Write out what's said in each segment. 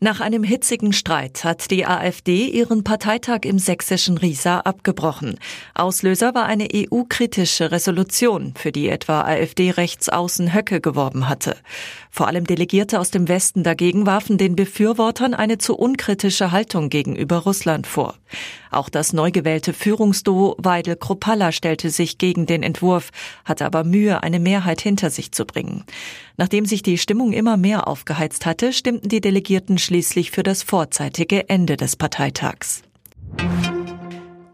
Nach einem hitzigen Streit hat die AfD ihren Parteitag im sächsischen Riesa abgebrochen. Auslöser war eine EU-kritische Resolution, für die etwa AfD-Rechtsaußen Höcke geworben hatte. Vor allem Delegierte aus dem Westen dagegen warfen den Befürwortern eine zu unkritische Haltung gegenüber Russland vor. Auch das neu gewählte Führungsduo Weidel-Kropalla stellte sich gegen den Entwurf, hatte aber Mühe, eine Mehrheit hinter sich zu bringen. Nachdem sich die Stimmung immer mehr aufgeheizt hatte, stimmten die Delegierten schließlich für das vorzeitige Ende des Parteitags.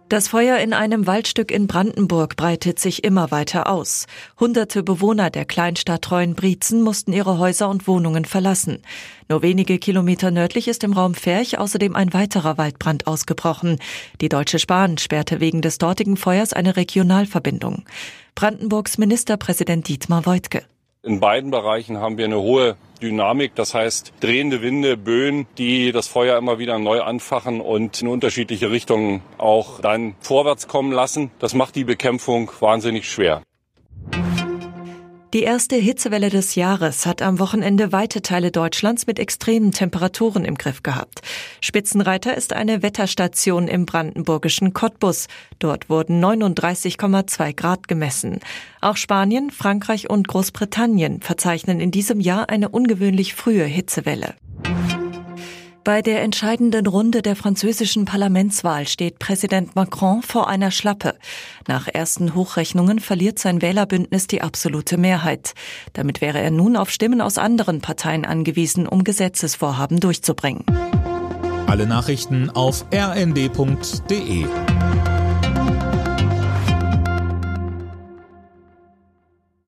Das Feuer in einem Waldstück in Brandenburg breitet sich immer weiter aus. Hunderte Bewohner der Kleinstadt Treuenbrietzen mussten ihre Häuser und Wohnungen verlassen. Nur wenige Kilometer nördlich ist im Raum Ferch außerdem ein weiterer Waldbrand ausgebrochen. Die Deutsche Bahn sperrte wegen des dortigen Feuers eine Regionalverbindung. Brandenburgs Ministerpräsident Dietmar Woidke. In beiden Bereichen haben wir eine hohe Dynamik, das heißt drehende Winde, Böen, die das Feuer immer wieder neu anfachen und in unterschiedliche Richtungen auch dann vorwärts kommen lassen. Das macht die Bekämpfung wahnsinnig schwer. Die erste Hitzewelle des Jahres hat am Wochenende weite Teile Deutschlands mit extremen Temperaturen im Griff gehabt. Spitzenreiter ist eine Wetterstation im brandenburgischen Cottbus. Dort wurden 39,2 Grad gemessen. Auch Spanien, Frankreich und Großbritannien verzeichnen in diesem Jahr eine ungewöhnlich frühe Hitzewelle. Bei der entscheidenden Runde der französischen Parlamentswahl steht Präsident Macron vor einer Schlappe. Nach ersten Hochrechnungen verliert sein Wählerbündnis die absolute Mehrheit. Damit wäre er nun auf Stimmen aus anderen Parteien angewiesen, um Gesetzesvorhaben durchzubringen. Alle Nachrichten auf rnd.de